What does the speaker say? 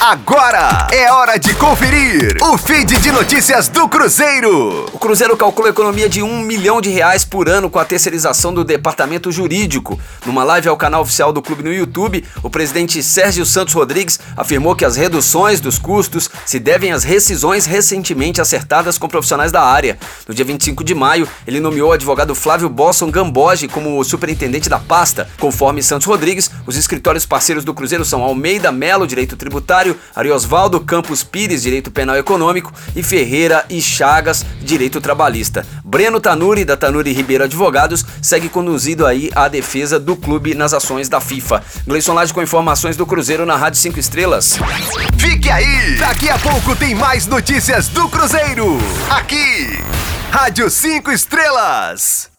Agora é hora de conferir o feed de notícias do Cruzeiro. O Cruzeiro calcula economia de um milhão de reais por ano com a terceirização do departamento jurídico. Numa live ao canal oficial do clube no YouTube, o presidente Sérgio Santos Rodrigues afirmou que as reduções dos custos se devem às rescisões recentemente acertadas com profissionais da área. No dia 25 de maio, ele nomeou o advogado Flávio Bosson Gamboge como superintendente da pasta. Conforme Santos Rodrigues, os escritórios parceiros do Cruzeiro são Almeida Melo, Direito Tributário, Ariosvaldo Campos Pires, Direito Penal Econômico, e Ferreira e Chagas, Direito Trabalhista. Breno Tanuri, da Tanuri Ribeiro Advogados, segue conduzido aí a defesa do clube nas ações da FIFA. Gleison Lage com informações do Cruzeiro na Rádio 5 Estrelas. Fique aí! Daqui a pouco tem mais notícias do Cruzeiro. Aqui, Rádio 5 Estrelas.